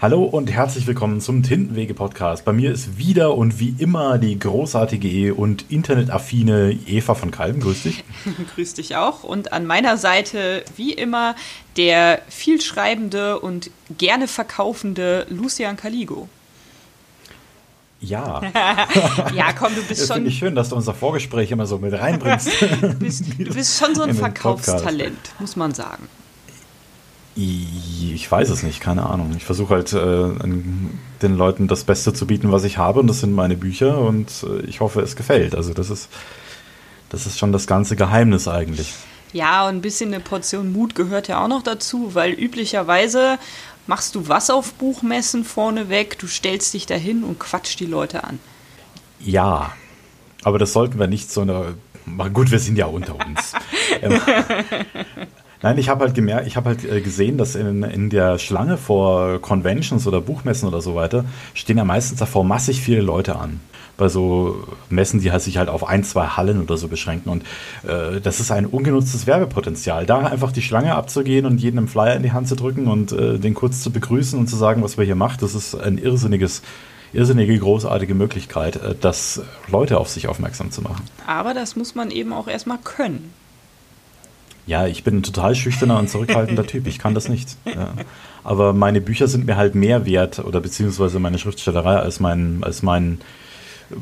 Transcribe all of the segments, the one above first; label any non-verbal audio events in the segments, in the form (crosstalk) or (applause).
Hallo und herzlich willkommen zum Tintenwege-Podcast. Bei mir ist wieder und wie immer die großartige und internetaffine Eva von Kalben. Grüß dich. (laughs) Grüß dich auch. Und an meiner Seite, wie immer, der vielschreibende und gerne verkaufende Lucian Caligo. Ja. (laughs) ja, komm, du bist das schon. Finde ich schön, dass du unser Vorgespräch immer so mit reinbringst. (laughs) bist, du bist schon so ein Verkaufstalent, muss man sagen. Ich weiß es nicht, keine Ahnung. Ich versuche halt äh, den Leuten das Beste zu bieten, was ich habe, und das sind meine Bücher, und äh, ich hoffe, es gefällt. Also das ist, das ist schon das ganze Geheimnis eigentlich. Ja, und ein bisschen eine Portion Mut gehört ja auch noch dazu, weil üblicherweise machst du was auf Buchmessen vorneweg, du stellst dich dahin und quatsch die Leute an. Ja, aber das sollten wir nicht so eine. Gut, wir sind ja unter uns. (laughs) ähm, Nein, ich habe halt gemerkt, ich habe halt äh, gesehen, dass in, in der Schlange vor Conventions oder Buchmessen oder so weiter stehen ja meistens davor massig viele Leute an. Bei so Messen, die halt sich halt auf ein, zwei Hallen oder so beschränken. Und äh, das ist ein ungenutztes Werbepotenzial. Da einfach die Schlange abzugehen und jedem einen Flyer in die Hand zu drücken und äh, den kurz zu begrüßen und zu sagen, was wir hier macht, das ist ein irrsinniges irrsinnige, großartige Möglichkeit, äh, das Leute auf sich aufmerksam zu machen. Aber das muss man eben auch erstmal können. Ja, ich bin ein total schüchterner und zurückhaltender Typ. Ich kann das nicht. Ja. Aber meine Bücher sind mir halt mehr wert oder beziehungsweise meine Schriftstellerei als mein, als mein,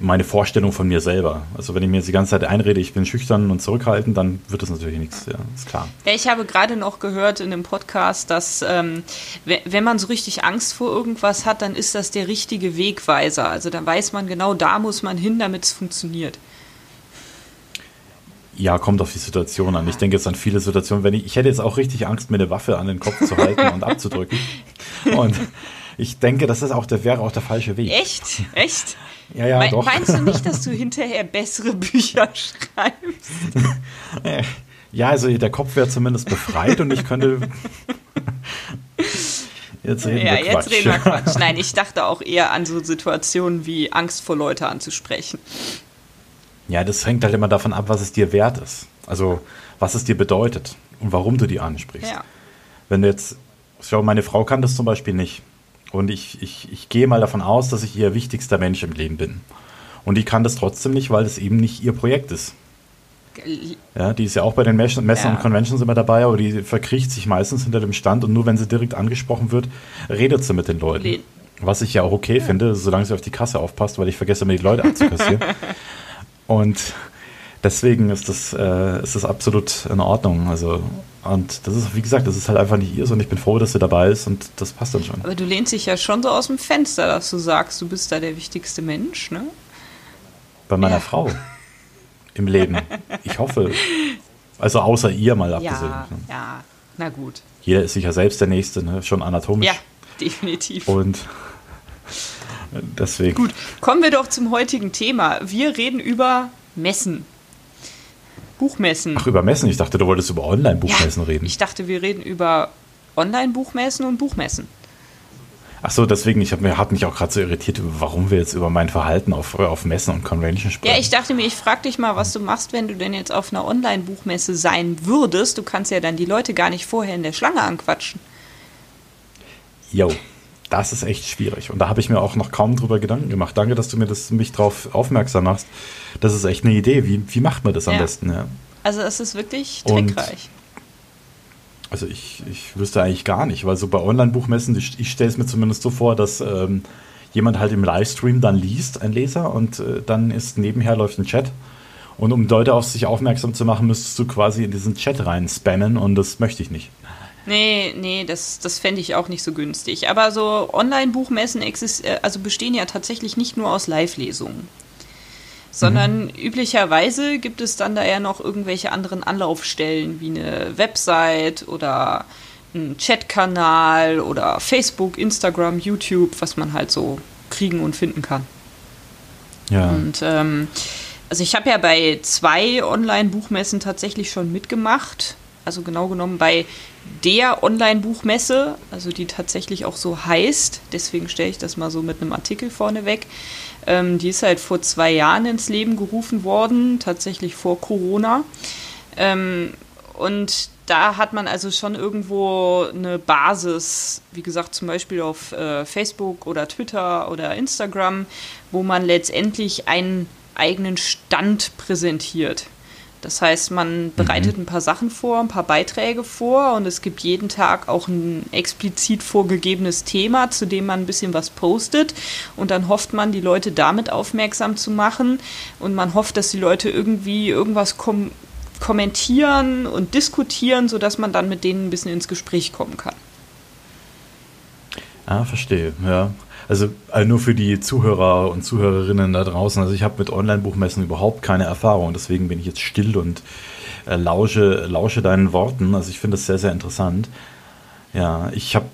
meine Vorstellung von mir selber. Also wenn ich mir jetzt die ganze Zeit einrede, ich bin schüchtern und zurückhaltend, dann wird das natürlich nichts. Ja, ist klar. Ja, ich habe gerade noch gehört in dem Podcast, dass ähm, wenn man so richtig Angst vor irgendwas hat, dann ist das der richtige Wegweiser. Also dann weiß man genau, da muss man hin, damit es funktioniert. Ja, kommt auf die Situation an. Ich denke jetzt an viele Situationen, wenn ich, ich hätte jetzt auch richtig Angst, mir eine Waffe an den Kopf zu halten und abzudrücken. (laughs) Und ich denke, das ist auch der, wäre auch der falsche Weg. Echt? Echt? Ja, ja, Me doch. Meinst du nicht, dass du (laughs) hinterher bessere Bücher schreibst? ja, also der Kopf wäre zumindest befreit und ich könnte. Jetzt reden ja, wir Quatsch. jetzt reden wir Quatsch. Nein, ich dachte auch eher an so Situationen wie Angst vor Leute anzusprechen. Ja, das hängt halt immer davon ab, was es dir wert ist. Also, was es dir bedeutet und warum du die ansprichst. Ja. Wenn du jetzt, schau, meine Frau kann das zum Beispiel nicht. Und ich, ich, ich gehe mal davon aus, dass ich ihr wichtigster Mensch im Leben bin. Und die kann das trotzdem nicht, weil es eben nicht ihr Projekt ist. Ja, die ist ja auch bei den Messen ja. und Conventions immer dabei, aber die verkriecht sich meistens hinter dem Stand und nur wenn sie direkt angesprochen wird, redet sie mit den Leuten. Le Was ich ja auch okay ja. finde, solange sie auf die Kasse aufpasst, weil ich vergesse immer die Leute abzukassieren. (laughs) Und deswegen ist das, äh, ist das absolut in Ordnung. Also, und das ist, wie gesagt, das ist halt einfach nicht ihr, und ich bin froh, dass sie dabei ist und das passt dann schon. Aber du lehnst dich ja schon so aus dem Fenster, dass du sagst, du bist da der wichtigste Mensch, ne? Bei meiner ja. Frau im Leben. Ich hoffe. Also außer ihr mal abgesehen. Ja, ne? ja, na gut. Jeder ist sicher selbst der Nächste, ne? schon anatomisch. Ja, definitiv. Und Deswegen. Gut, kommen wir doch zum heutigen Thema. Wir reden über Messen. Buchmessen. Ach, über Messen? Ich dachte, du wolltest über Online-Buchmessen ja, reden. Ich dachte, wir reden über Online-Buchmessen und Buchmessen. Ach so, deswegen, ich habe hab mich auch gerade so irritiert, warum wir jetzt über mein Verhalten auf, auf Messen und Convention sprechen. Ja, ich dachte mir, ich frage dich mal, was du machst, wenn du denn jetzt auf einer Online-Buchmesse sein würdest. Du kannst ja dann die Leute gar nicht vorher in der Schlange anquatschen. Jo, das ist echt schwierig. Und da habe ich mir auch noch kaum drüber Gedanken gemacht. Danke, dass du mir das, mich darauf aufmerksam machst. Das ist echt eine Idee. Wie, wie macht man das am ja. besten? Ja. Also es ist wirklich trickreich. Und also ich, ich wüsste eigentlich gar nicht, weil so bei Online-Buchmessen, ich, ich stelle es mir zumindest so vor, dass ähm, jemand halt im Livestream dann liest, ein Leser, und äh, dann ist nebenher läuft ein Chat. Und um Leute auf sich aufmerksam zu machen, müsstest du quasi in diesen Chat rein spammen und das möchte ich nicht. Nee, nee, das, das fände ich auch nicht so günstig. Aber so Online-Buchmessen äh, also bestehen ja tatsächlich nicht nur aus Live-Lesungen. Sondern mhm. üblicherweise gibt es dann da ja noch irgendwelche anderen Anlaufstellen wie eine Website oder ein Chatkanal oder Facebook, Instagram, YouTube, was man halt so kriegen und finden kann. Ja. Und ähm, also ich habe ja bei zwei Online-Buchmessen tatsächlich schon mitgemacht. Also genau genommen bei der Online-Buchmesse, also die tatsächlich auch so heißt, deswegen stelle ich das mal so mit einem Artikel vorneweg. Ähm, die ist halt vor zwei Jahren ins Leben gerufen worden, tatsächlich vor Corona. Ähm, und da hat man also schon irgendwo eine Basis, wie gesagt, zum Beispiel auf äh, Facebook oder Twitter oder Instagram, wo man letztendlich einen eigenen Stand präsentiert. Das heißt, man bereitet mhm. ein paar Sachen vor, ein paar Beiträge vor und es gibt jeden Tag auch ein explizit vorgegebenes Thema, zu dem man ein bisschen was postet und dann hofft man, die Leute damit aufmerksam zu machen und man hofft, dass die Leute irgendwie irgendwas kom kommentieren und diskutieren, sodass man dann mit denen ein bisschen ins Gespräch kommen kann. Ah, verstehe, ja. Also, also nur für die Zuhörer und Zuhörerinnen da draußen. Also ich habe mit Online-Buchmessen überhaupt keine Erfahrung. Deswegen bin ich jetzt still und äh, lausche, lausche deinen Worten. Also ich finde das sehr, sehr interessant. Ja, ich habe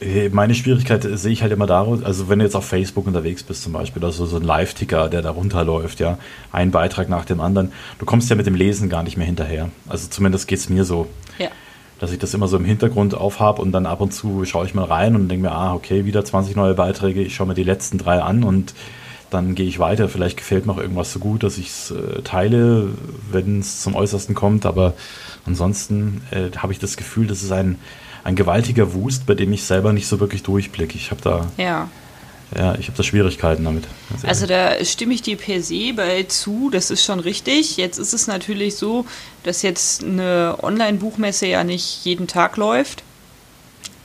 äh, meine Schwierigkeit sehe ich halt immer daraus, also wenn du jetzt auf Facebook unterwegs bist zum Beispiel, also so ein Live-Ticker, der da runterläuft, ja, ein Beitrag nach dem anderen, du kommst ja mit dem Lesen gar nicht mehr hinterher. Also zumindest geht es mir so. Ja dass ich das immer so im Hintergrund aufhab und dann ab und zu schaue ich mal rein und denke mir, ah, okay, wieder 20 neue Beiträge, ich schaue mir die letzten drei an und dann gehe ich weiter. Vielleicht gefällt mir auch irgendwas so gut, dass ich es äh, teile, wenn es zum Äußersten kommt, aber ansonsten äh, habe ich das Gefühl, das ist ein, ein gewaltiger Wust, bei dem ich selber nicht so wirklich durchblicke. Ich habe da ja ja, ich habe da Schwierigkeiten damit. Also da stimme ich dir per se bei zu, das ist schon richtig. Jetzt ist es natürlich so, dass jetzt eine Online-Buchmesse ja nicht jeden Tag läuft,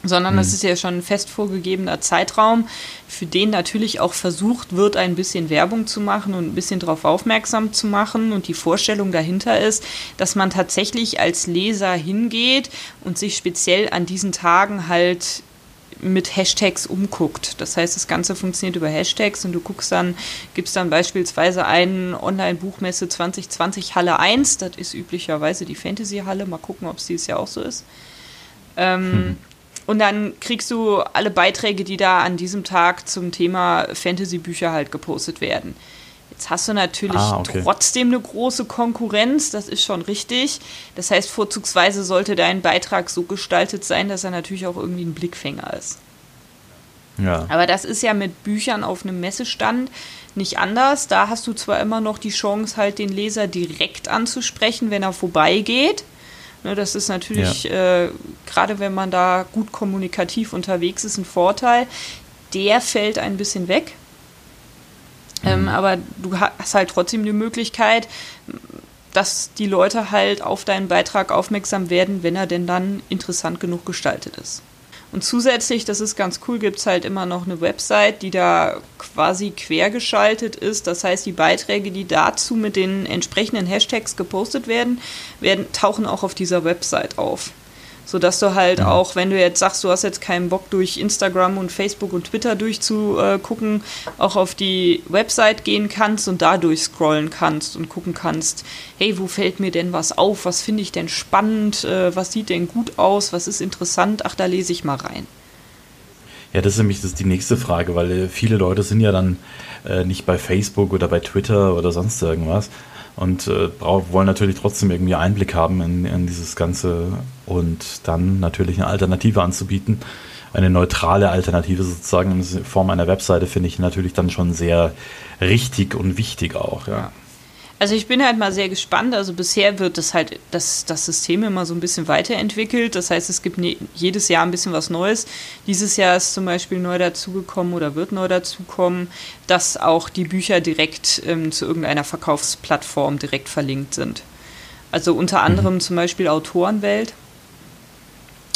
sondern das hm. ist ja schon ein fest vorgegebener Zeitraum, für den natürlich auch versucht wird, ein bisschen Werbung zu machen und ein bisschen darauf aufmerksam zu machen. Und die Vorstellung dahinter ist, dass man tatsächlich als Leser hingeht und sich speziell an diesen Tagen halt mit Hashtags umguckt. Das heißt, das Ganze funktioniert über Hashtags und du guckst dann, gibst dann beispielsweise einen Online-Buchmesse 2020 Halle 1, das ist üblicherweise die Fantasy-Halle, mal gucken, ob es dieses Jahr auch so ist. Ähm, hm. Und dann kriegst du alle Beiträge, die da an diesem Tag zum Thema Fantasy-Bücher halt gepostet werden. Jetzt hast du natürlich ah, okay. trotzdem eine große Konkurrenz, das ist schon richtig. Das heißt, vorzugsweise sollte dein Beitrag so gestaltet sein, dass er natürlich auch irgendwie ein Blickfänger ist. Ja. Aber das ist ja mit Büchern auf einem Messestand nicht anders. Da hast du zwar immer noch die Chance, halt den Leser direkt anzusprechen, wenn er vorbeigeht. Ne, das ist natürlich, ja. äh, gerade wenn man da gut kommunikativ unterwegs ist, ein Vorteil. Der fällt ein bisschen weg. Ähm, mhm. aber du hast halt trotzdem die Möglichkeit, dass die Leute halt auf deinen Beitrag aufmerksam werden, wenn er denn dann interessant genug gestaltet ist. Und zusätzlich, das ist ganz cool, gibt es halt immer noch eine Website, die da quasi quergeschaltet ist. Das heißt, die Beiträge, die dazu mit den entsprechenden Hashtags gepostet werden, werden tauchen auch auf dieser Website auf sodass du halt ja. auch, wenn du jetzt sagst, du hast jetzt keinen Bock durch Instagram und Facebook und Twitter durchzugucken, auch auf die Website gehen kannst und da durchscrollen kannst und gucken kannst, hey, wo fällt mir denn was auf, was finde ich denn spannend, äh, was sieht denn gut aus, was ist interessant, ach, da lese ich mal rein. Ja, das ist nämlich das ist die nächste Frage, weil äh, viele Leute sind ja dann äh, nicht bei Facebook oder bei Twitter oder sonst irgendwas, und äh, wollen natürlich trotzdem irgendwie Einblick haben in, in, dieses Ganze und dann natürlich eine Alternative anzubieten. Eine neutrale Alternative sozusagen in Form einer Webseite finde ich natürlich dann schon sehr richtig und wichtig auch, ja. Also ich bin halt mal sehr gespannt. Also bisher wird das halt das, das System immer so ein bisschen weiterentwickelt. Das heißt, es gibt ne, jedes Jahr ein bisschen was Neues. Dieses Jahr ist zum Beispiel neu dazugekommen oder wird neu dazukommen, dass auch die Bücher direkt ähm, zu irgendeiner Verkaufsplattform direkt verlinkt sind. Also unter anderem mhm. zum Beispiel Autorenwelt,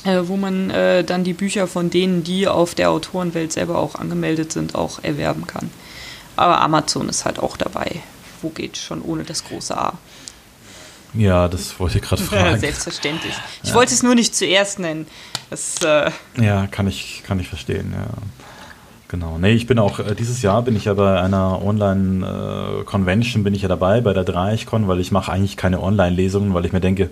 äh, wo man äh, dann die Bücher von denen, die auf der Autorenwelt selber auch angemeldet sind, auch erwerben kann. Aber Amazon ist halt auch dabei wo geht schon ohne das große A? Ja, das wollte ich gerade (laughs) fragen. Selbstverständlich. Ich ja. wollte es nur nicht zuerst nennen. Das, äh ja, kann ich, kann ich verstehen, ja. Genau. Nee, ich bin auch, äh, dieses Jahr bin ich ja bei einer Online-Convention äh, bin ich ja dabei, bei der Dreichcon, weil ich mache eigentlich keine Online-Lesungen, weil ich mir denke,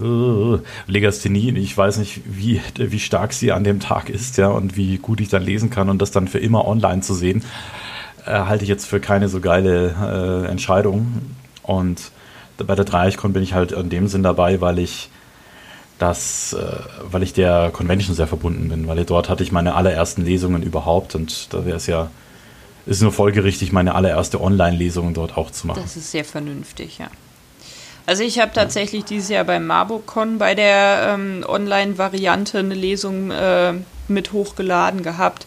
uh, Legasthenie, ich weiß nicht, wie, wie stark sie an dem Tag ist, ja, und wie gut ich dann lesen kann und das dann für immer online zu sehen äh, halte ich jetzt für keine so geile äh, Entscheidung. Und bei der Dreieichkon bin ich halt in dem Sinn dabei, weil ich das, äh, weil ich der Convention sehr verbunden bin, weil dort hatte ich meine allerersten Lesungen überhaupt und da wäre es ja, ist nur folgerichtig, meine allererste Online-Lesung dort auch zu machen. Das ist sehr vernünftig, ja. Also ich habe tatsächlich dieses Jahr beim MarboCon bei der ähm, Online-Variante eine Lesung äh, mit hochgeladen gehabt.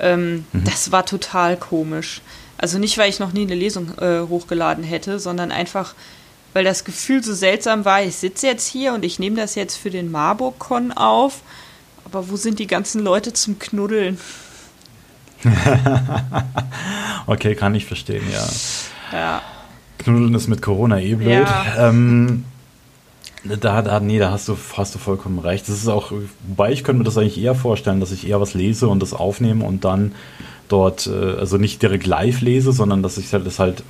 Ähm, mhm. Das war total komisch. Also nicht, weil ich noch nie eine Lesung äh, hochgeladen hätte, sondern einfach, weil das Gefühl so seltsam war, ich sitze jetzt hier und ich nehme das jetzt für den MarboCon auf, aber wo sind die ganzen Leute zum Knuddeln? (laughs) okay, kann ich verstehen, ja. Ja. Knuddeln ist mit Corona eh blöd. Ja. Ähm, da, da, nee, da hast du, hast du vollkommen recht. Das ist auch, wobei ich könnte mir das eigentlich eher vorstellen, dass ich eher was lese und das aufnehme und dann dort, äh, also nicht direkt live lese, sondern dass ich das halt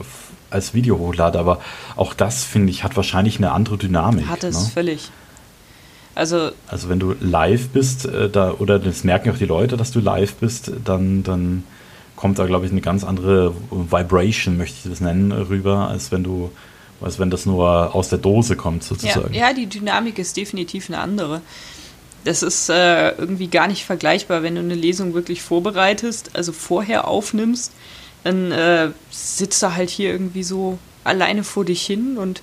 als Video hochlade. Aber auch das, finde ich, hat wahrscheinlich eine andere Dynamik. Hat es ne? völlig. Also, also wenn du live bist, äh, da, oder das merken auch die Leute, dass du live bist, dann, dann kommt da, glaube ich, eine ganz andere Vibration, möchte ich das nennen, rüber, als wenn du, als wenn das nur aus der Dose kommt, sozusagen. Ja, ja die Dynamik ist definitiv eine andere. Das ist äh, irgendwie gar nicht vergleichbar, wenn du eine Lesung wirklich vorbereitest, also vorher aufnimmst, dann äh, sitzt du halt hier irgendwie so alleine vor dich hin und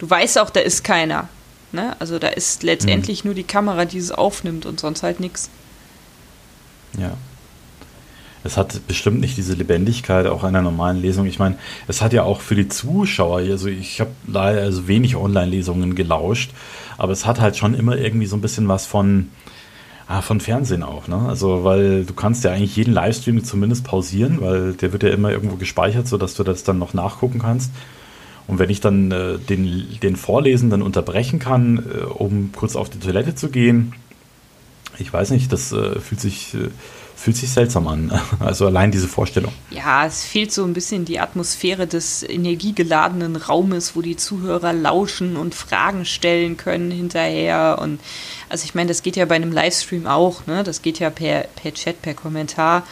du weißt auch, da ist keiner. Ne? Also da ist letztendlich mhm. nur die Kamera, die es aufnimmt und sonst halt nichts. Ja. Es hat bestimmt nicht diese Lebendigkeit auch einer normalen Lesung. Ich meine, es hat ja auch für die Zuschauer, also ich habe leider also wenig Online-Lesungen gelauscht, aber es hat halt schon immer irgendwie so ein bisschen was von, ah, von Fernsehen auch, ne? Also, weil du kannst ja eigentlich jeden Livestream zumindest pausieren, weil der wird ja immer irgendwo gespeichert, sodass du das dann noch nachgucken kannst. Und wenn ich dann äh, den, den Vorlesenden unterbrechen kann, äh, um kurz auf die Toilette zu gehen, ich weiß nicht, das äh, fühlt sich äh, fühlt sich seltsam an. (laughs) Also allein diese Vorstellung. Ja, es fehlt so ein bisschen die Atmosphäre des energiegeladenen Raumes, wo die Zuhörer lauschen und Fragen stellen können hinterher. Und also ich meine, das geht ja bei einem Livestream auch, ne? Das geht ja per, per Chat, per Kommentar.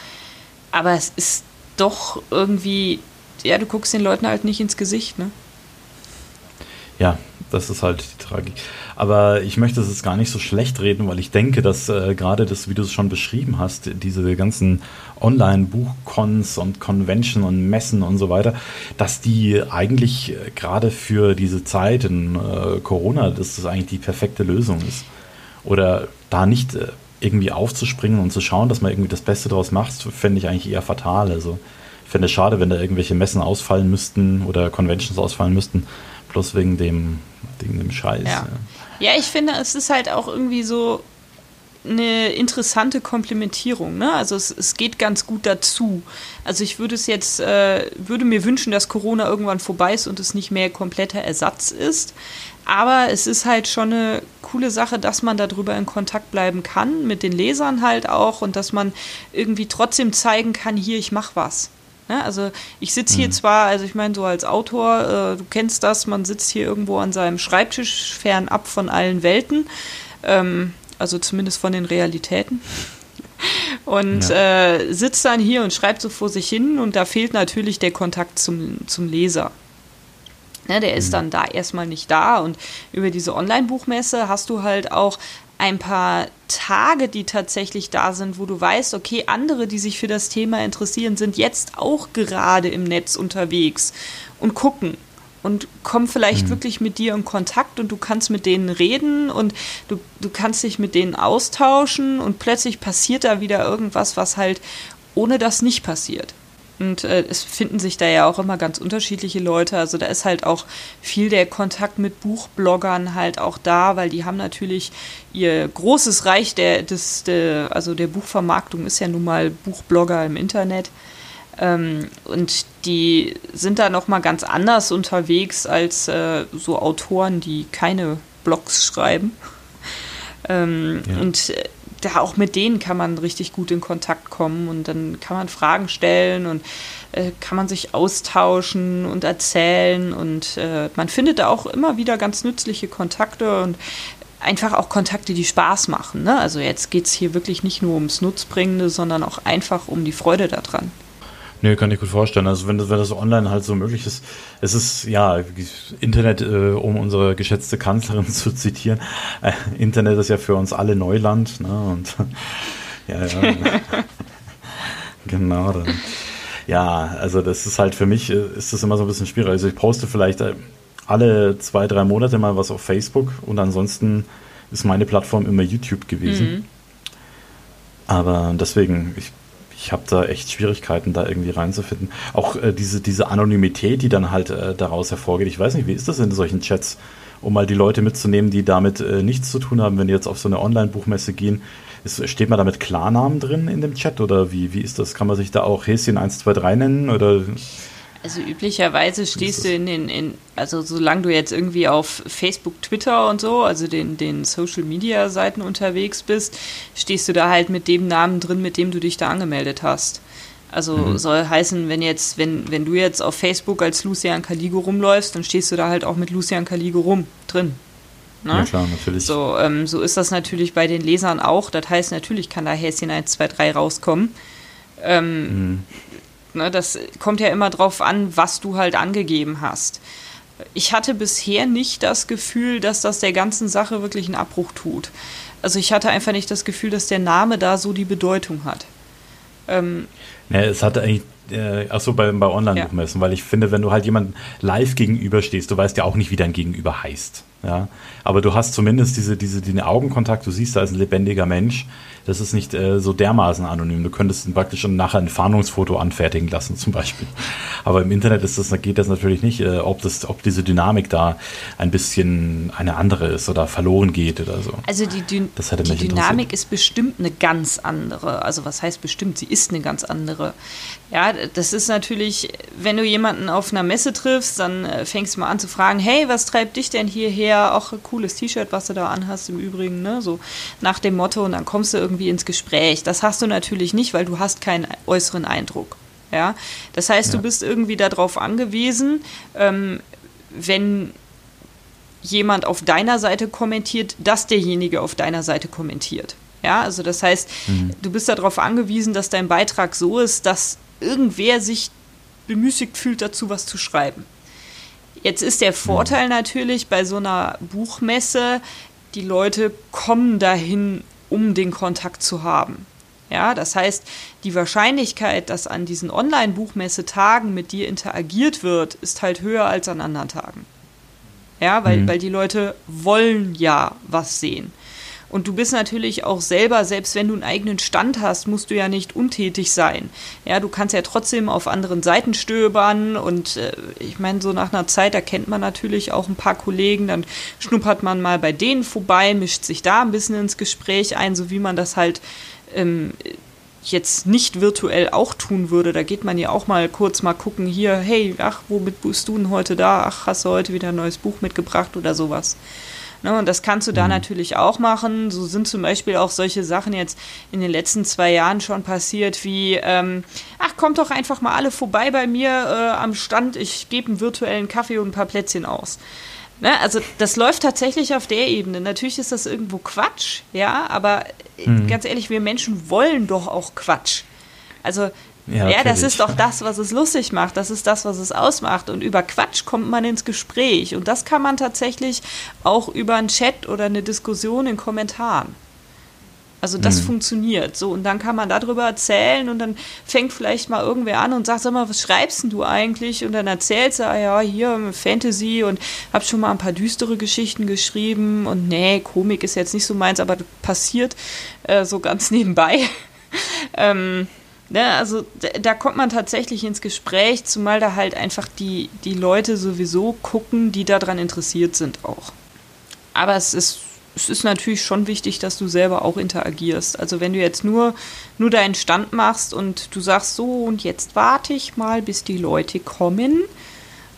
Aber es ist doch irgendwie, ja, du guckst den Leuten halt nicht ins Gesicht, ne? Ja, das ist halt die Tragik. Aber ich möchte es gar nicht so schlecht reden, weil ich denke, dass äh, gerade das, wie du es schon beschrieben hast, diese ganzen Online-Buchcons und Convention und Messen und so weiter, dass die eigentlich äh, gerade für diese Zeit in äh, Corona, dass das eigentlich die perfekte Lösung ist. Oder da nicht äh, irgendwie aufzuspringen und zu schauen, dass man irgendwie das Beste daraus macht, fände ich eigentlich eher fatal. Also ich fände es schade, wenn da irgendwelche Messen ausfallen müssten oder Conventions ausfallen müssten, bloß wegen dem, wegen dem Scheiß. Ja. ja, ich finde, es ist halt auch irgendwie so eine interessante Komplementierung. Ne? Also es, es geht ganz gut dazu. Also ich würde es jetzt, äh, würde mir wünschen, dass Corona irgendwann vorbei ist und es nicht mehr kompletter Ersatz ist. Aber es ist halt schon eine coole Sache, dass man darüber in Kontakt bleiben kann, mit den Lesern halt auch und dass man irgendwie trotzdem zeigen kann, hier, ich mach was. Ne? Also ich sitze hier mhm. zwar, also ich meine so als Autor, äh, du kennst das, man sitzt hier irgendwo an seinem Schreibtisch fernab von allen Welten, ähm, also zumindest von den Realitäten. (laughs) Und ja. äh, sitzt dann hier und schreibt so vor sich hin und da fehlt natürlich der Kontakt zum, zum Leser. Ne, der ist mhm. dann da erstmal nicht da und über diese Online-Buchmesse hast du halt auch ein paar Tage, die tatsächlich da sind, wo du weißt, okay, andere, die sich für das Thema interessieren, sind jetzt auch gerade im Netz unterwegs und gucken und kommen vielleicht mhm. wirklich mit dir in Kontakt und du kannst mit denen reden und du, du kannst dich mit denen austauschen und plötzlich passiert da wieder irgendwas, was halt ohne das nicht passiert. Und äh, es finden sich da ja auch immer ganz unterschiedliche Leute. Also da ist halt auch viel der Kontakt mit Buchbloggern halt auch da, weil die haben natürlich ihr großes Reich der, des, der, also der Buchvermarktung ist ja nun mal Buchblogger im Internet. Ähm, und die sind da nochmal ganz anders unterwegs als äh, so Autoren, die keine Blogs schreiben. (laughs) Ähm, ja. Und äh, da auch mit denen kann man richtig gut in Kontakt kommen und dann kann man Fragen stellen und äh, kann man sich austauschen und erzählen und äh, man findet da auch immer wieder ganz nützliche Kontakte und einfach auch Kontakte, die Spaß machen. Ne? Also jetzt geht es hier wirklich nicht nur ums Nutzbringende, sondern auch einfach um die Freude daran. Nee, kann ich gut vorstellen. Also wenn das, wenn das online halt so möglich ist, es ist ja Internet, äh, um unsere geschätzte Kanzlerin (laughs) zu zitieren. Äh, Internet ist ja für uns alle Neuland, ne? Und (laughs) ja, ja. (laughs) genau. Dann. Ja, also das ist halt für mich äh, ist das immer so ein bisschen schwierig. Also ich poste vielleicht äh, alle zwei, drei Monate mal was auf Facebook und ansonsten ist meine Plattform immer YouTube gewesen. Mhm. Aber deswegen, ich, ich habe da echt Schwierigkeiten, da irgendwie reinzufinden. Auch äh, diese, diese Anonymität, die dann halt äh, daraus hervorgeht. Ich weiß nicht, wie ist das in solchen Chats, um mal die Leute mitzunehmen, die damit äh, nichts zu tun haben, wenn die jetzt auf so eine Online-Buchmesse gehen. Ist, steht man da mit Klarnamen drin in dem Chat oder wie, wie ist das? Kann man sich da auch Häschen 123 nennen oder also üblicherweise stehst du in den, in, also solange du jetzt irgendwie auf Facebook, Twitter und so, also den, den Social Media Seiten unterwegs bist, stehst du da halt mit dem Namen drin, mit dem du dich da angemeldet hast. Also mhm. soll heißen, wenn jetzt, wenn, wenn du jetzt auf Facebook als Lucian Caligo rumläufst, dann stehst du da halt auch mit Lucian Caligo rum drin. Ne? Ja klar, natürlich. So, ähm, so ist das natürlich bei den Lesern auch. Das heißt, natürlich kann da Häschen 1, 2, 3 rauskommen. Ähm, mhm. Ne, das kommt ja immer drauf an, was du halt angegeben hast. Ich hatte bisher nicht das Gefühl, dass das der ganzen Sache wirklich einen Abbruch tut. Also ich hatte einfach nicht das Gefühl, dass der Name da so die Bedeutung hat. Ähm, ja, es hatte eigentlich äh, achso, bei, bei Online-Buchmessen, ja. weil ich finde, wenn du halt jemanden live gegenüberstehst, du weißt ja auch nicht, wie dein Gegenüber heißt. Ja, aber du hast zumindest diese, diese, den Augenkontakt, du siehst da als ein lebendiger Mensch. Das ist nicht äh, so dermaßen anonym. Du könntest praktisch schon nachher ein Fahndungsfoto anfertigen lassen, zum Beispiel. Aber im Internet ist das, geht das natürlich nicht, äh, ob, das, ob diese Dynamik da ein bisschen eine andere ist oder verloren geht oder so. Also die, Dün die Dynamik ist bestimmt eine ganz andere. Also was heißt bestimmt? Sie ist eine ganz andere. Ja, das ist natürlich, wenn du jemanden auf einer Messe triffst, dann äh, fängst du mal an zu fragen, hey, was treibt dich denn hierher? Auch ein cooles T-Shirt, was du da anhast im Übrigen, ne? So nach dem Motto und dann kommst du irgendwie ins Gespräch. Das hast du natürlich nicht, weil du hast keinen äußeren Eindruck. Ja, das heißt, ja. du bist irgendwie darauf angewiesen, ähm, wenn jemand auf deiner Seite kommentiert, dass derjenige auf deiner Seite kommentiert. Ja, also das heißt, mhm. du bist darauf angewiesen, dass dein Beitrag so ist, dass irgendwer sich bemüßigt fühlt, dazu was zu schreiben. Jetzt ist der Vorteil mhm. natürlich bei so einer Buchmesse, die Leute kommen dahin, um den Kontakt zu haben. Ja, das heißt, die Wahrscheinlichkeit, dass an diesen Online-Buchmesse-Tagen mit dir interagiert wird, ist halt höher als an anderen Tagen. Ja, weil, mhm. weil die Leute wollen ja was sehen. Und du bist natürlich auch selber, selbst wenn du einen eigenen Stand hast, musst du ja nicht untätig sein. Ja, du kannst ja trotzdem auf anderen Seiten stöbern und äh, ich meine, so nach einer Zeit, da kennt man natürlich auch ein paar Kollegen, dann schnuppert man mal bei denen vorbei, mischt sich da ein bisschen ins Gespräch ein, so wie man das halt ähm, jetzt nicht virtuell auch tun würde. Da geht man ja auch mal kurz mal gucken, hier, hey, ach, womit bist du denn heute da? Ach, hast du heute wieder ein neues Buch mitgebracht oder sowas. Ne, und das kannst du da mhm. natürlich auch machen. So sind zum Beispiel auch solche Sachen jetzt in den letzten zwei Jahren schon passiert, wie, ähm, ach, kommt doch einfach mal alle vorbei bei mir äh, am Stand, ich gebe einen virtuellen Kaffee und ein paar Plätzchen aus. Ne, also das läuft tatsächlich auf der Ebene. Natürlich ist das irgendwo Quatsch, ja, aber äh, mhm. ganz ehrlich, wir Menschen wollen doch auch Quatsch. Also ja, ja das ist doch das, was es lustig macht. Das ist das, was es ausmacht. Und über Quatsch kommt man ins Gespräch. Und das kann man tatsächlich auch über einen Chat oder eine Diskussion in Kommentaren. Also das mhm. funktioniert so und dann kann man darüber erzählen und dann fängt vielleicht mal irgendwer an und sagt, sag mal, was schreibst denn du eigentlich? Und dann erzählst du, ah ja, hier Fantasy und hab schon mal ein paar düstere Geschichten geschrieben und nee, Komik ist jetzt nicht so meins, aber passiert äh, so ganz nebenbei. (laughs) ähm, Ne, also da kommt man tatsächlich ins Gespräch, zumal da halt einfach die, die Leute sowieso gucken, die daran interessiert sind auch. Aber es ist, es ist natürlich schon wichtig, dass du selber auch interagierst. Also wenn du jetzt nur, nur deinen Stand machst und du sagst so und jetzt warte ich mal, bis die Leute kommen,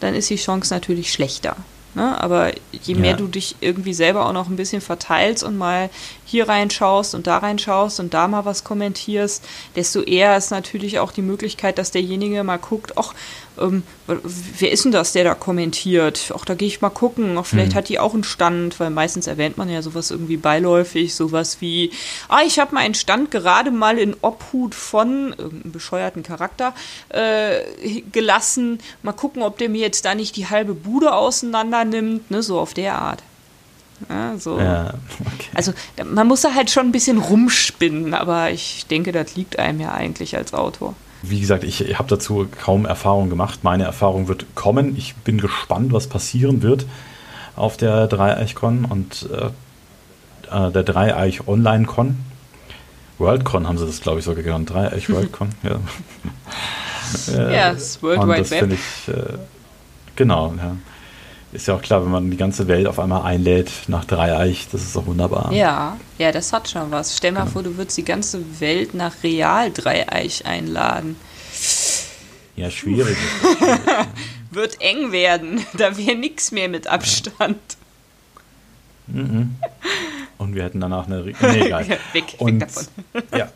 dann ist die Chance natürlich schlechter. Ne? Aber je mehr ja. du dich irgendwie selber auch noch ein bisschen verteilst und mal hier reinschaust und da reinschaust und da mal was kommentierst, desto eher ist natürlich auch die Möglichkeit, dass derjenige mal guckt, ach, ähm, wer ist denn das, der da kommentiert? Ach, da gehe ich mal gucken. Ach, vielleicht mhm. hat die auch einen Stand, weil meistens erwähnt man ja sowas irgendwie beiläufig, sowas wie, ah, ich habe meinen Stand gerade mal in Obhut von irgendeinem bescheuerten Charakter äh, gelassen. Mal gucken, ob der mir jetzt da nicht die halbe Bude auseinander nimmt, ne, so auf der Art. Ja, so. ja, okay. Also man muss da halt schon ein bisschen rumspinnen, aber ich denke, das liegt einem ja eigentlich als Autor. Wie gesagt, ich habe dazu kaum Erfahrung gemacht. Meine Erfahrung wird kommen. Ich bin gespannt, was passieren wird auf der Dreieichcon und äh, äh der Dreieich Online Con. Worldcon haben sie das, glaube ich, sogar genannt. Dreieich Worldcon. ja. ja, das World Wide Web. Ich, äh, genau, ja. Ist ja auch klar, wenn man die ganze Welt auf einmal einlädt nach Dreieich, das ist doch wunderbar. Ja, ja, das hat schon was. Stell mal ja. vor, du würdest die ganze Welt nach Real Dreieich einladen. Ja, schwierig. (laughs) Wird eng werden. (laughs) Da wäre nichts mehr mit Abstand. Mhm. Und wir hätten danach eine. (laughs) Nee, egal. weg, Und, weg davon. Ja,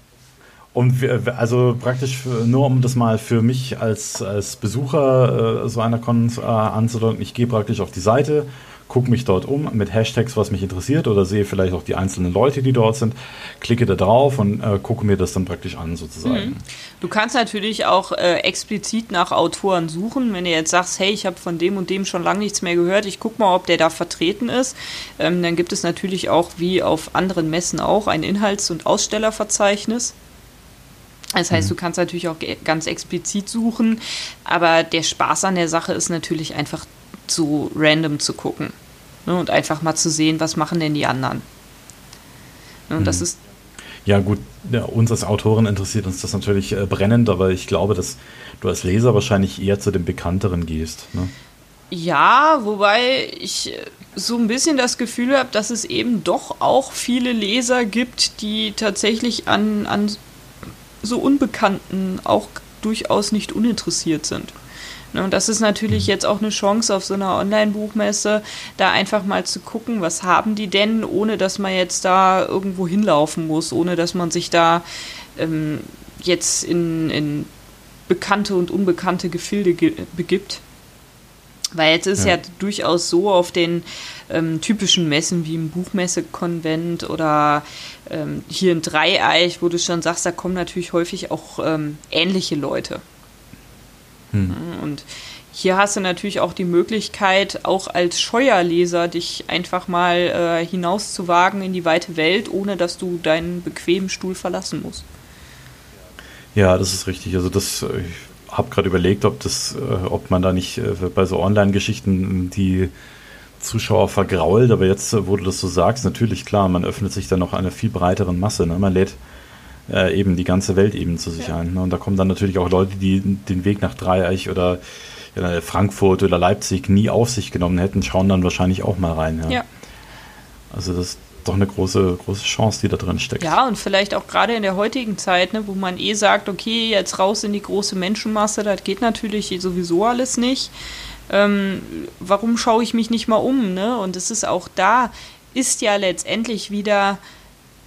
und wir, also praktisch nur um das mal für mich als, als Besucher äh, so einer Con äh, anzudeuten, ich gehe praktisch auf die Seite, gucke mich dort um mit Hashtags, was mich interessiert oder sehe vielleicht auch die einzelnen Leute, die dort sind, klicke da drauf und äh, gucke mir das dann praktisch an sozusagen. Mhm. Du kannst natürlich auch äh, explizit nach Autoren suchen, wenn du jetzt sagst, hey, ich habe von dem und dem schon lange nichts mehr gehört, ich gucke mal, ob der da vertreten ist. Ähm, dann gibt es natürlich auch, wie auf anderen Messen auch, ein Inhalts- und Ausstellerverzeichnis das heißt, du mhm. kannst natürlich auch ganz explizit suchen, aber der Spaß an der Sache ist natürlich einfach so random zu gucken ne, und einfach mal zu sehen, was machen denn die anderen. Ne, und mhm. das ist ja, gut, ja, uns als Autoren interessiert uns das natürlich äh, brennend, aber ich glaube, dass du als Leser wahrscheinlich eher zu den Bekannteren gehst. Ne? Ja, wobei ich äh, so ein bisschen das Gefühl habe, dass es eben doch auch viele Leser gibt, die tatsächlich an, an so Unbekannten auch durchaus nicht uninteressiert sind. Ne, und das ist natürlich mhm. jetzt auch eine Chance auf so einer Online-Buchmesse, da einfach mal zu gucken, was haben die denn, ohne dass man jetzt da irgendwo hinlaufen muss, ohne dass man sich da ähm, jetzt in, in bekannte und unbekannte Gefilde begibt. Weil jetzt ist ja, ja durchaus so auf den ähm, typischen Messen wie im Buchmessekonvent oder ähm, hier in Dreieich, wo du schon sagst, da kommen natürlich häufig auch ähm, ähnliche Leute. Hm. Und hier hast du natürlich auch die Möglichkeit, auch als Scheuerleser dich einfach mal äh, hinauszuwagen in die weite Welt, ohne dass du deinen bequemen Stuhl verlassen musst. Ja, das ist richtig. Also das, ich habe gerade überlegt, ob das, äh, ob man da nicht äh, bei so Online-Geschichten die Zuschauer vergrault, aber jetzt, äh, wo du das so sagst, natürlich klar, man öffnet sich dann noch einer viel breiteren Masse. Ne? Man lädt äh, eben die ganze Welt eben zu sich ja. ein. Ne? Und da kommen dann natürlich auch Leute, die den Weg nach Dreieich oder ja, Frankfurt oder Leipzig nie auf sich genommen hätten, schauen dann wahrscheinlich auch mal rein. Ja. Also das doch eine große, große Chance, die da drin steckt. Ja, und vielleicht auch gerade in der heutigen Zeit, ne, wo man eh sagt, okay, jetzt raus in die große Menschenmasse, das geht natürlich sowieso alles nicht ähm, warum schaue ich mich nicht mal um? Ne? Und es ist auch da, ist ja letztendlich wieder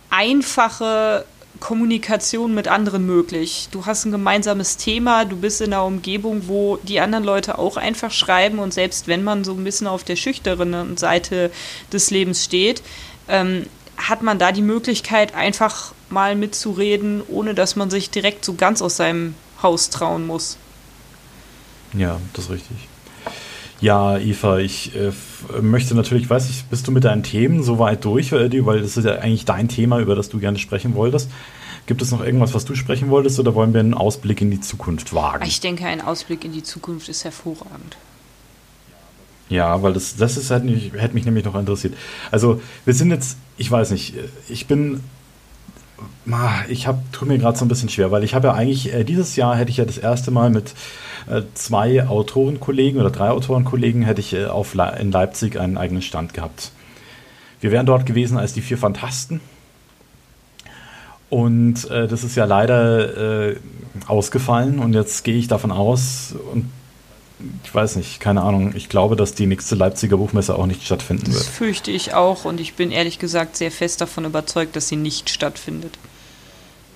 einfache Kommunikation mit anderen möglich. Du hast ein gemeinsames Thema, du bist in einer Umgebung, wo die anderen Leute auch einfach schreiben und selbst wenn man so ein bisschen auf der schüchternen Seite des Lebens steht, ähm, hat man da die Möglichkeit, einfach mal mitzureden, ohne dass man sich direkt so ganz aus seinem Haus trauen muss. Ja, das ist richtig. Ja, Eva, ich äh, möchte natürlich, weiß ich, bist du mit deinen Themen so weit durch, äh, weil das ist ja eigentlich dein Thema, über das du gerne sprechen wolltest. Gibt es noch irgendwas, was du sprechen wolltest, oder wollen wir einen Ausblick in die Zukunft wagen? Ich denke, ein Ausblick in die Zukunft ist hervorragend. Ja, weil das, das ist, hätte, mich, hätte mich nämlich noch interessiert. Also, wir sind jetzt, ich weiß nicht, ich bin ich habe tue mir gerade so ein bisschen schwer, weil ich habe ja eigentlich äh, dieses Jahr hätte ich ja das erste Mal mit äh, zwei Autorenkollegen oder drei Autorenkollegen hätte ich äh, auf Le in Leipzig einen eigenen Stand gehabt. Wir wären dort gewesen als die vier Fantasten. Und äh, das ist ja leider äh, ausgefallen und jetzt gehe ich davon aus und ich weiß nicht, keine Ahnung. Ich glaube, dass die nächste Leipziger Buchmesse auch nicht stattfinden das wird. Das fürchte ich auch und ich bin ehrlich gesagt sehr fest davon überzeugt, dass sie nicht stattfindet.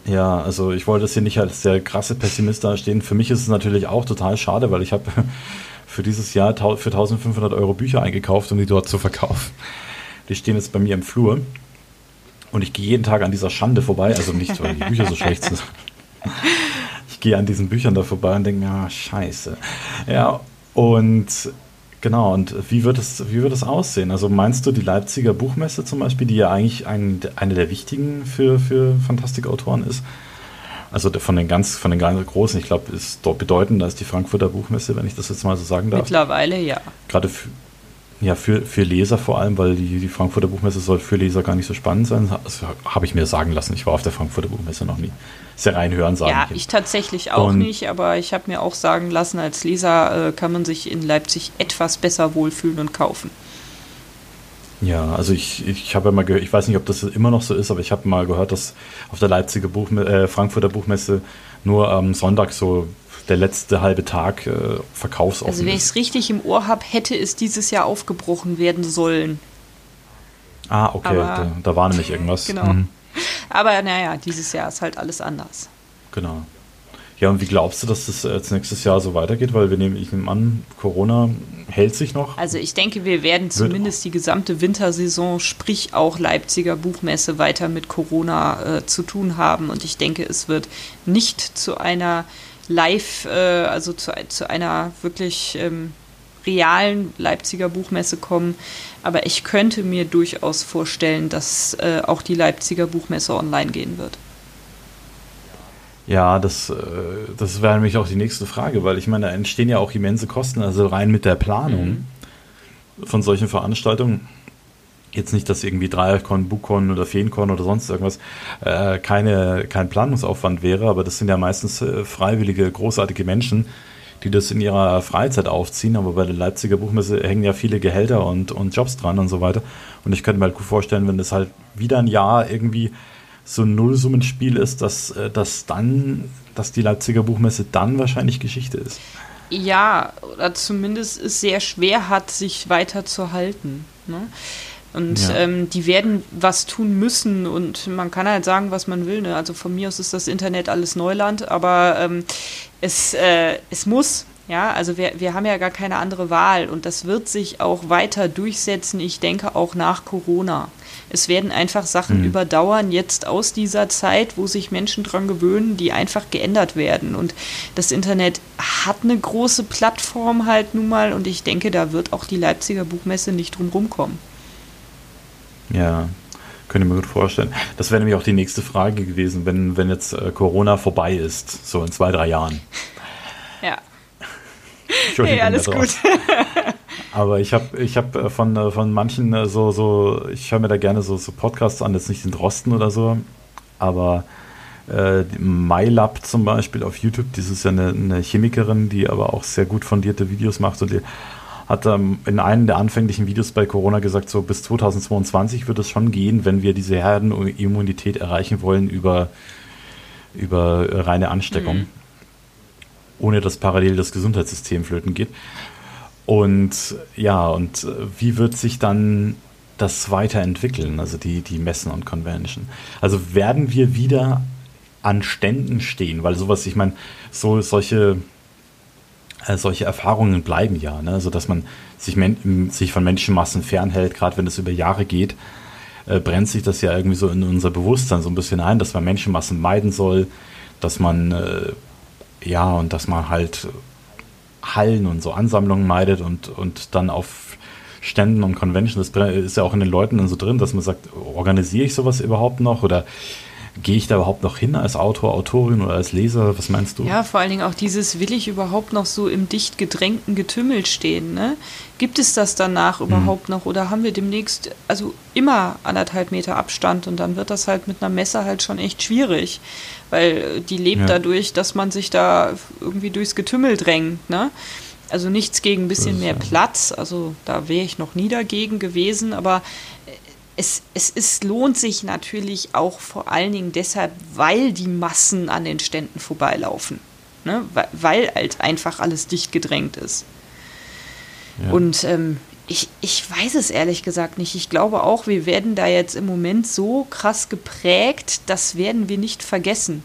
Ja, also ich wollte das hier nicht als der krasse Pessimist dastehen. Für mich ist es natürlich auch total schade, weil ich habe (laughs) für dieses Jahr für 1500 Euro Bücher eingekauft, um die dort zu verkaufen. Die stehen jetzt bei mir im Flur. Und ich gehe jeden Tag an dieser Schande vorbei, also nicht, weil die Bücher so schlecht sind. (laughs) Gehe an diesen Büchern da vorbei und denke mir, ah, scheiße. Ja, und Genau, und wie wird es, wie wird es aussehen? Also meinst du die Leipziger Buchmesse zum Beispiel, die ja eigentlich ein, eine der wichtigen für, für Fantastikautoren ist? Also von den ganz, von den ganz großen, ich glaube, ist dort bedeutender als die Frankfurter Buchmesse, wenn ich das jetzt mal so sagen darf. Mittlerweile ja. Gerade für, ja, für, für Leser vor allem, weil die, die Frankfurter Buchmesse soll für Leser gar nicht so spannend sein. Das habe ich mir sagen lassen. Ich war auf der Frankfurter Buchmesse noch nie. Sehr rein hören sagen. Ja, ich tatsächlich auch Und nicht, aber ich habe mir auch sagen lassen, als Leser äh, kann man sich in Leipzig etwas besser wohlfühlen und kaufen. Ja, also ich, ich habe ja mal gehört, ich weiß nicht, ob das immer noch so ist, aber ich habe mal gehört, dass auf der Leipziger Buchme äh, Frankfurter Buchmesse nur am Sonntag so der letzte halbe Tag äh, verkaufsoffen Also wenn ich es richtig im Ohr habe, hätte es dieses Jahr aufgebrochen werden sollen. Ah, okay, da, da, war nämlich irgendwas. (laughs) genau. Mhm. Aber naja, dieses Jahr ist halt alles anders. Genau. Ja, und wie glaubst du, dass das jetzt nächstes Jahr so weitergeht? Weil wir nehmen, ich nehme an, Corona hält sich noch. Also ich denke, wir werden zumindest die gesamte Wintersaison, sprich auch Leipziger Buchmesse, weiter mit Corona äh, zu tun haben. Und ich denke, es wird nicht zu einer live, äh, also zu, zu einer wirklich ähm, realen Leipziger Buchmesse kommen. Aber ich könnte mir durchaus vorstellen, dass äh, auch die Leipziger Buchmesse online gehen wird. Ja, das, äh, das wäre nämlich auch die nächste Frage, weil ich meine, da entstehen ja auch immense Kosten, also rein mit der Planung mhm. von solchen Veranstaltungen jetzt nicht, dass irgendwie Dreiercon, Bookcon oder Feencon oder sonst irgendwas äh, keine, kein Planungsaufwand wäre, aber das sind ja meistens äh, freiwillige, großartige Menschen, die das in ihrer Freizeit aufziehen. Aber bei der Leipziger Buchmesse hängen ja viele Gehälter und, und Jobs dran und so weiter. Und ich könnte mir halt gut vorstellen, wenn das halt wieder ein Jahr irgendwie so ein Nullsummenspiel ist, dass, äh, dass dann, dass die Leipziger Buchmesse dann wahrscheinlich Geschichte ist. Ja, oder zumindest es sehr schwer hat, sich weiter zu halten. Ne? Und ja. ähm, die werden was tun müssen und man kann halt sagen, was man will. Ne? Also von mir aus ist das Internet alles Neuland, aber ähm, es, äh, es muss. Ja, also wir, wir haben ja gar keine andere Wahl und das wird sich auch weiter durchsetzen, ich denke auch nach Corona. Es werden einfach Sachen mhm. überdauern jetzt aus dieser Zeit, wo sich Menschen dran gewöhnen, die einfach geändert werden. Und das Internet hat eine große Plattform halt nun mal und ich denke, da wird auch die Leipziger Buchmesse nicht drum rumkommen. Ja, könnte mir gut vorstellen. Das wäre nämlich auch die nächste Frage gewesen, wenn, wenn jetzt äh, Corona vorbei ist, so in zwei, drei Jahren. Ja. (laughs) Entschuldigung. Hey, alles gut. Aber ich habe ich hab äh, von, äh, von manchen so, so, ich höre mir da gerne so, so Podcasts an, jetzt nicht den Drosten oder so, aber äh, MyLab zum Beispiel auf YouTube, das ist ja eine, eine Chemikerin, die aber auch sehr gut fundierte Videos macht und die hat ähm, in einem der anfänglichen Videos bei Corona gesagt, so bis 2022 wird es schon gehen, wenn wir diese Herdenimmunität erreichen wollen über, über reine Ansteckung, mhm. ohne dass parallel das Gesundheitssystem flöten geht. Und ja, und äh, wie wird sich dann das weiterentwickeln, also die, die Messen und Convention? Also werden wir wieder an Ständen stehen, weil sowas, ich meine, so solche äh, solche Erfahrungen bleiben ja, ne? also dass man sich, sich von Menschenmassen fernhält, gerade wenn es über Jahre geht, äh, brennt sich das ja irgendwie so in unser Bewusstsein so ein bisschen ein, dass man Menschenmassen meiden soll, dass man äh, ja und dass man halt Hallen und so Ansammlungen meidet und, und dann auf Ständen und Conventions, das ist ja auch in den Leuten dann so drin, dass man sagt, organisiere ich sowas überhaupt noch oder gehe ich da überhaupt noch hin als Autor, Autorin oder als Leser? Was meinst du? Ja, vor allen Dingen auch dieses, will ich überhaupt noch so im dicht gedrängten Getümmel stehen? Ne? Gibt es das danach hm. überhaupt noch oder haben wir demnächst also immer anderthalb Meter Abstand und dann wird das halt mit einer Messe halt schon echt schwierig, weil die lebt ja. dadurch, dass man sich da irgendwie durchs Getümmel drängt. Ne? Also nichts gegen ein bisschen mehr Platz, also da wäre ich noch nie dagegen gewesen, aber es, es, es lohnt sich natürlich auch vor allen Dingen deshalb, weil die Massen an den Ständen vorbeilaufen. Ne? Weil, halt einfach alles dicht gedrängt ist. Ja. Und ähm, ich, ich weiß es ehrlich gesagt nicht. Ich glaube auch, wir werden da jetzt im Moment so krass geprägt, das werden wir nicht vergessen.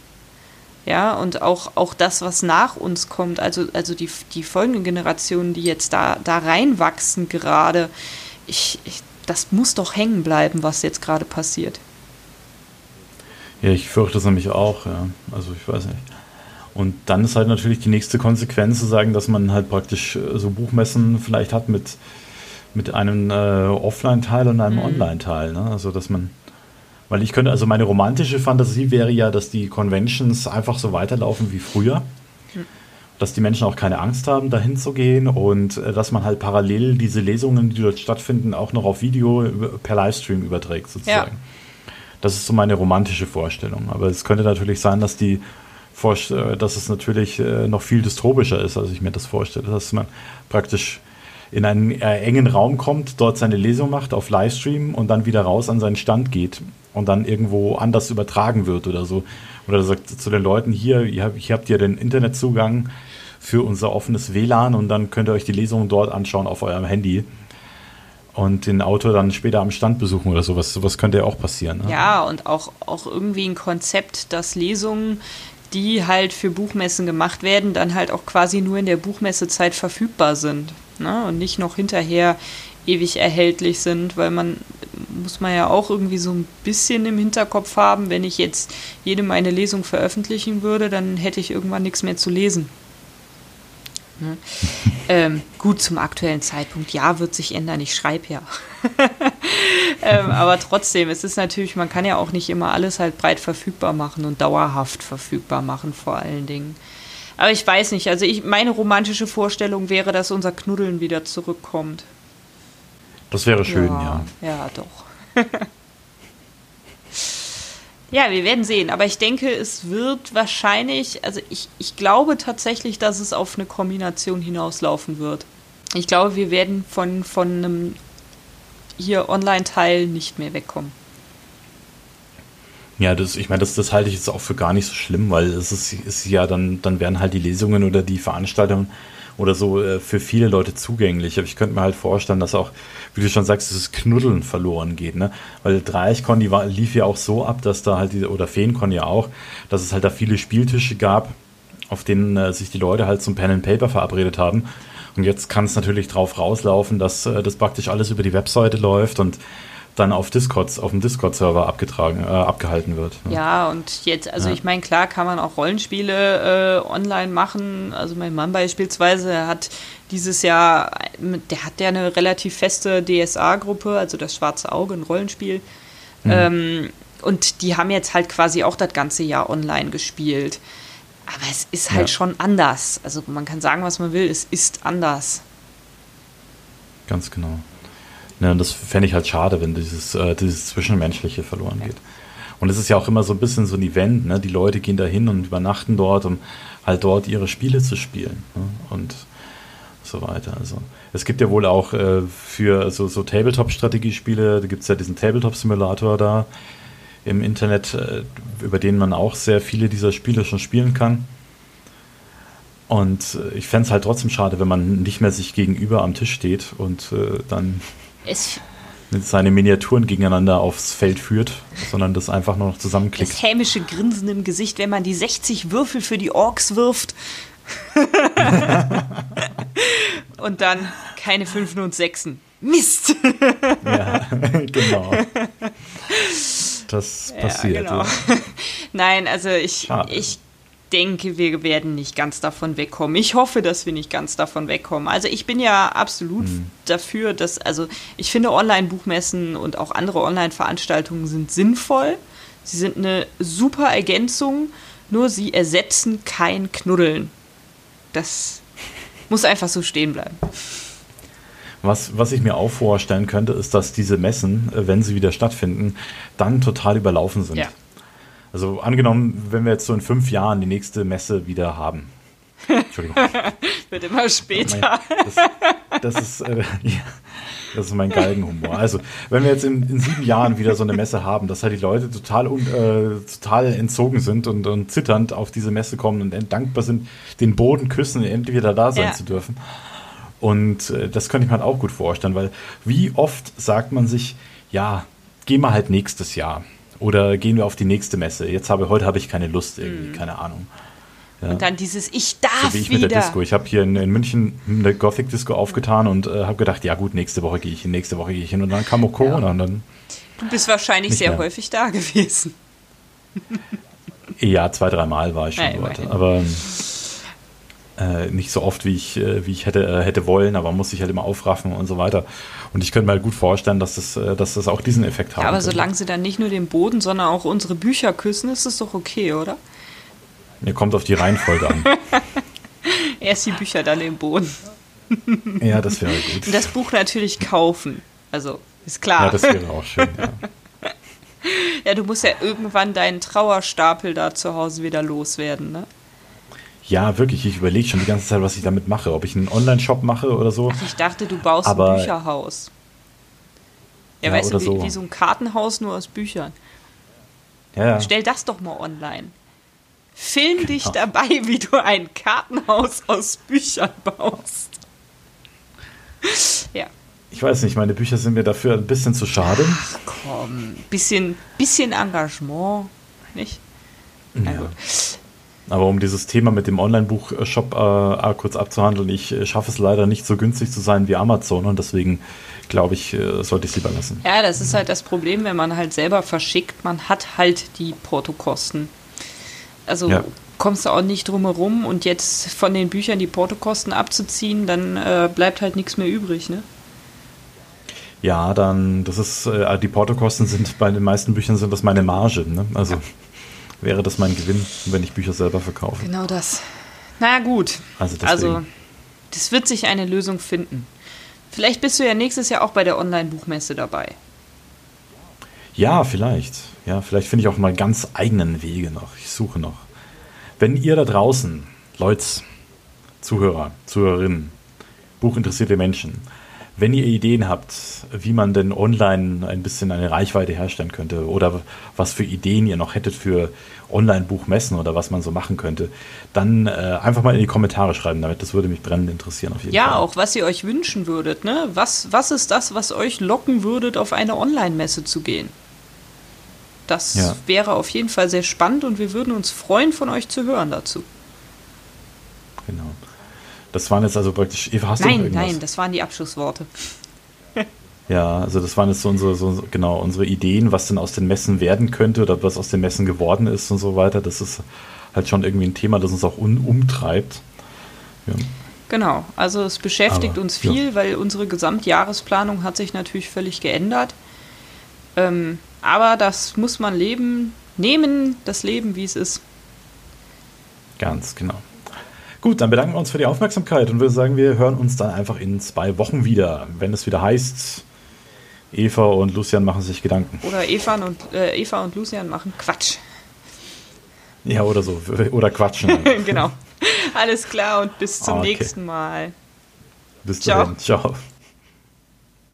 Ja, und auch, auch das, was nach uns kommt, also, also die, die folgenden Generationen, die jetzt da, da reinwachsen gerade, ich, ich, das muss doch hängen bleiben, was jetzt gerade passiert. Ja, ich fürchte es nämlich auch, ja. Also ich weiß nicht. Und dann ist halt natürlich die nächste Konsequenz zu sagen, dass man halt praktisch äh, so Buchmessen vielleicht hat mit, mit einem äh, Offline-Teil und einem mhm. Online-Teil. Ne? Also dass man, weil ich könnte, also meine romantische Fantasie wäre ja, dass die Conventions einfach so weiterlaufen wie früher. Mhm. Dass die Menschen auch keine Angst haben, dahin zu gehen und äh, dass man halt parallel diese Lesungen, die dort stattfinden, auch noch auf Video per Livestream überträgt, sozusagen. Ja. Das ist so meine romantische Vorstellung. Aber es könnte natürlich sein, dass die äh, dass es natürlich äh, noch viel dystropischer ist, als ich mir das vorstelle. Dass man praktisch in einen engen Raum kommt, dort seine Lesung macht auf Livestream und dann wieder raus an seinen Stand geht und dann irgendwo anders übertragen wird oder so. Oder sagt zu den Leuten, hier, ihr habt, hier habt ihr den Internetzugang für unser offenes WLAN und dann könnt ihr euch die Lesung dort anschauen auf eurem Handy und den Autor dann später am Stand besuchen oder sowas. Sowas könnte ja auch passieren. Ne? Ja, und auch, auch irgendwie ein Konzept, dass Lesungen die halt für Buchmessen gemacht werden, dann halt auch quasi nur in der Buchmessezeit verfügbar sind ne? und nicht noch hinterher ewig erhältlich sind, weil man muss man ja auch irgendwie so ein bisschen im Hinterkopf haben, wenn ich jetzt jede meine Lesung veröffentlichen würde, dann hätte ich irgendwann nichts mehr zu lesen. Ne? (laughs) ähm, gut, zum aktuellen Zeitpunkt, ja, wird sich ändern, ich schreibe ja. (laughs) ähm, aber trotzdem, es ist natürlich, man kann ja auch nicht immer alles halt breit verfügbar machen und dauerhaft verfügbar machen, vor allen Dingen. Aber ich weiß nicht, also ich, meine romantische Vorstellung wäre, dass unser Knuddeln wieder zurückkommt. Das wäre schön, ja. Ja, ja doch. (laughs) Ja, wir werden sehen. Aber ich denke, es wird wahrscheinlich, also ich, ich glaube tatsächlich, dass es auf eine Kombination hinauslaufen wird. Ich glaube, wir werden von, von einem hier Online-Teil nicht mehr wegkommen. Ja, das, ich meine, das, das halte ich jetzt auch für gar nicht so schlimm, weil es ist, ist ja dann, dann werden halt die Lesungen oder die Veranstaltungen oder so äh, für viele Leute zugänglich. Aber ich könnte mir halt vorstellen, dass auch, wie du schon sagst, dieses Knuddeln verloren geht, ne? Weil Dreieichkon, die war, lief ja auch so ab, dass da halt diese, oder Feenkon ja auch, dass es halt da viele Spieltische gab, auf denen äh, sich die Leute halt zum Pen and Paper verabredet haben. Und jetzt kann es natürlich drauf rauslaufen, dass äh, das praktisch alles über die Webseite läuft und dann auf Discord, auf dem Discord-Server abgetragen, äh, abgehalten wird. Ja. ja. und jetzt, also ja. ich meine, klar kann man auch Rollenspiele äh, online machen. Also mein Mann beispielsweise hat dieses Jahr, der hat ja eine relativ feste DSA-Gruppe, also das Schwarze Auge, ein Rollenspiel. Mhm. Ähm, und die haben jetzt halt quasi auch das ganze Jahr online gespielt. Aber es ist halt ja. schon anders. Also man kann sagen, was man will, es ist anders. Ganz genau. Ja, und das fände ich halt schade, wenn dieses, äh, dieses Zwischenmenschliche verloren geht. Und es ist ja auch immer so ein bisschen so ein Event, ne? Die Leute gehen da hin und übernachten dort, um halt dort ihre Spiele zu spielen. Ne? Und so weiter. Also es gibt ja wohl auch äh, für so, so Tabletop-Strategiespiele, da gibt es ja diesen Tabletop-Simulator da im Internet, äh, über den man auch sehr viele dieser Spiele schon spielen kann. Und äh, ich fände es halt trotzdem schade, wenn man nicht mehr sich gegenüber am Tisch steht und äh, dann es mit seine Miniaturen gegeneinander aufs Feld führt, sondern das einfach nur noch zusammenklickt. Das hämische Grinsen im Gesicht, wenn man die 60 Würfel für die Orks wirft. (laughs) und dann keine Fünfen und Sechsen. Mist! ja, (laughs) genau. (laughs) Das passiert. Ja, genau. Ja. Nein, also ich, ich denke, wir werden nicht ganz davon wegkommen. Ich hoffe, dass wir nicht ganz davon wegkommen. Also ich bin ja absolut mhm. dafür, dass, also ich finde Online-Buchmessen und auch andere Online-Veranstaltungen sind sinnvoll. Sie sind eine super Ergänzung, nur sie ersetzen kein Knuddeln. Das muss einfach so stehen bleiben. Was, was ich mir auch vorstellen könnte, ist, dass diese Messen, äh, wenn sie wieder stattfinden, dann total überlaufen sind. Ja. Also angenommen, wenn wir jetzt so in fünf Jahren die nächste Messe wieder haben. (laughs) Entschuldigung. Wird immer später. Das, das ist, äh, (laughs) ja, das ist mein Galgenhumor. Also, wenn wir jetzt in, in, sieben Jahren wieder so eine Messe haben, dass halt die Leute total, äh, total entzogen sind und, und zitternd auf diese Messe kommen und dankbar sind, den Boden küssen, endlich wieder da sein ja. zu dürfen. Und äh, das könnte ich mir halt auch gut vorstellen, weil wie oft sagt man sich, ja, geh mal halt nächstes Jahr. Oder gehen wir auf die nächste Messe? Jetzt habe heute habe ich keine Lust irgendwie, mm. keine Ahnung. Ja. Und dann dieses Ich darf so wie ich wieder. mit der Disco. Ich habe hier in, in, München eine Gothic Disco aufgetan und äh, habe gedacht, ja gut, nächste Woche gehe ich hin, nächste Woche gehe ich hin. Und dann kam auch Corona ja. und dann. Du bist wahrscheinlich sehr mehr. häufig da gewesen. Ja, zwei, dreimal war ich schon Nein, dort. Aber äh, nicht so oft, wie ich, äh, wie ich hätte, äh, hätte wollen, aber muss ich halt immer aufraffen und so weiter. Und ich könnte mir halt gut vorstellen, dass das, äh, dass das auch diesen Effekt hat. Ja, aber könnte. solange sie dann nicht nur den Boden, sondern auch unsere Bücher küssen, ist das doch okay, oder? Mir kommt auf die Reihenfolge an. (laughs) Erst die Bücher, dann den Boden. (laughs) ja, das wäre gut. Und das Buch natürlich kaufen. Also, ist klar. Ja, das wäre auch schön, ja. (laughs) ja, du musst ja irgendwann deinen Trauerstapel da zu Hause wieder loswerden, ne? Ja, wirklich. Ich überlege schon die ganze Zeit, was ich damit mache. Ob ich einen Online-Shop mache oder so. Ach, ich dachte, du baust Aber, ein Bücherhaus. Ja, ja weißt du, wie so. wie so. ein Kartenhaus nur aus Büchern. Ja. Stell das doch mal online. Film genau. dich dabei, (laughs) wie du ein Kartenhaus aus Büchern baust. ja. Ich weiß nicht, meine Bücher sind mir dafür ein bisschen zu schade. Ach komm, bisschen, bisschen Engagement, nicht? Ja. Aber um dieses Thema mit dem Online-Buchshop äh, kurz abzuhandeln, ich äh, schaffe es leider nicht so günstig zu sein wie Amazon und deswegen glaube ich, äh, sollte ich es lieber lassen. Ja, das ist halt das Problem, wenn man halt selber verschickt, man hat halt die Portokosten. Also ja. kommst du auch nicht drum herum und jetzt von den Büchern die Portokosten abzuziehen, dann äh, bleibt halt nichts mehr übrig, ne? Ja, dann, das ist, die Portokosten sind bei den meisten Büchern sind das meine Marge, ne? Also. Ja wäre das mein Gewinn, wenn ich Bücher selber verkaufe. Genau das. Na gut. Also, also das wird sich eine Lösung finden. Vielleicht bist du ja nächstes Jahr auch bei der Online-Buchmesse dabei. Ja, vielleicht. Ja, vielleicht finde ich auch mal ganz eigenen Wege noch. Ich suche noch. Wenn ihr da draußen, Leute, Zuhörer, Zuhörerinnen, buchinteressierte Menschen, wenn ihr Ideen habt, wie man denn online ein bisschen eine Reichweite herstellen könnte oder was für Ideen ihr noch hättet für Online-Buchmessen oder was man so machen könnte, dann äh, einfach mal in die Kommentare schreiben damit. Das würde mich brennend interessieren auf jeden ja, Fall. Ja, auch was ihr euch wünschen würdet. Ne? Was, was ist das, was euch locken würdet, auf eine Online-Messe zu gehen? Das ja. wäre auf jeden Fall sehr spannend und wir würden uns freuen, von euch zu hören dazu. Genau. Das waren jetzt also praktisch. Eva, hast nein, du irgendwas? nein, das waren die Abschlussworte. (laughs) ja, also das waren jetzt so unsere, so, genau, unsere Ideen, was denn aus den Messen werden könnte oder was aus den Messen geworden ist und so weiter. Das ist halt schon irgendwie ein Thema, das uns auch umtreibt. Ja. Genau, also es beschäftigt Aber, uns viel, ja. weil unsere Gesamtjahresplanung hat sich natürlich völlig geändert. Ähm, aber das muss man leben, nehmen, das Leben, wie es ist. Ganz genau. Gut, dann bedanken wir uns für die Aufmerksamkeit und würde sagen, wir hören uns dann einfach in zwei Wochen wieder, wenn es wieder heißt, Eva und Lucian machen sich Gedanken. Oder Eva und, äh, Eva und Lucian machen Quatsch. Ja, oder so. Oder quatschen. (laughs) genau. Alles klar und bis zum okay. nächsten Mal. Bis Ciao. Ciao.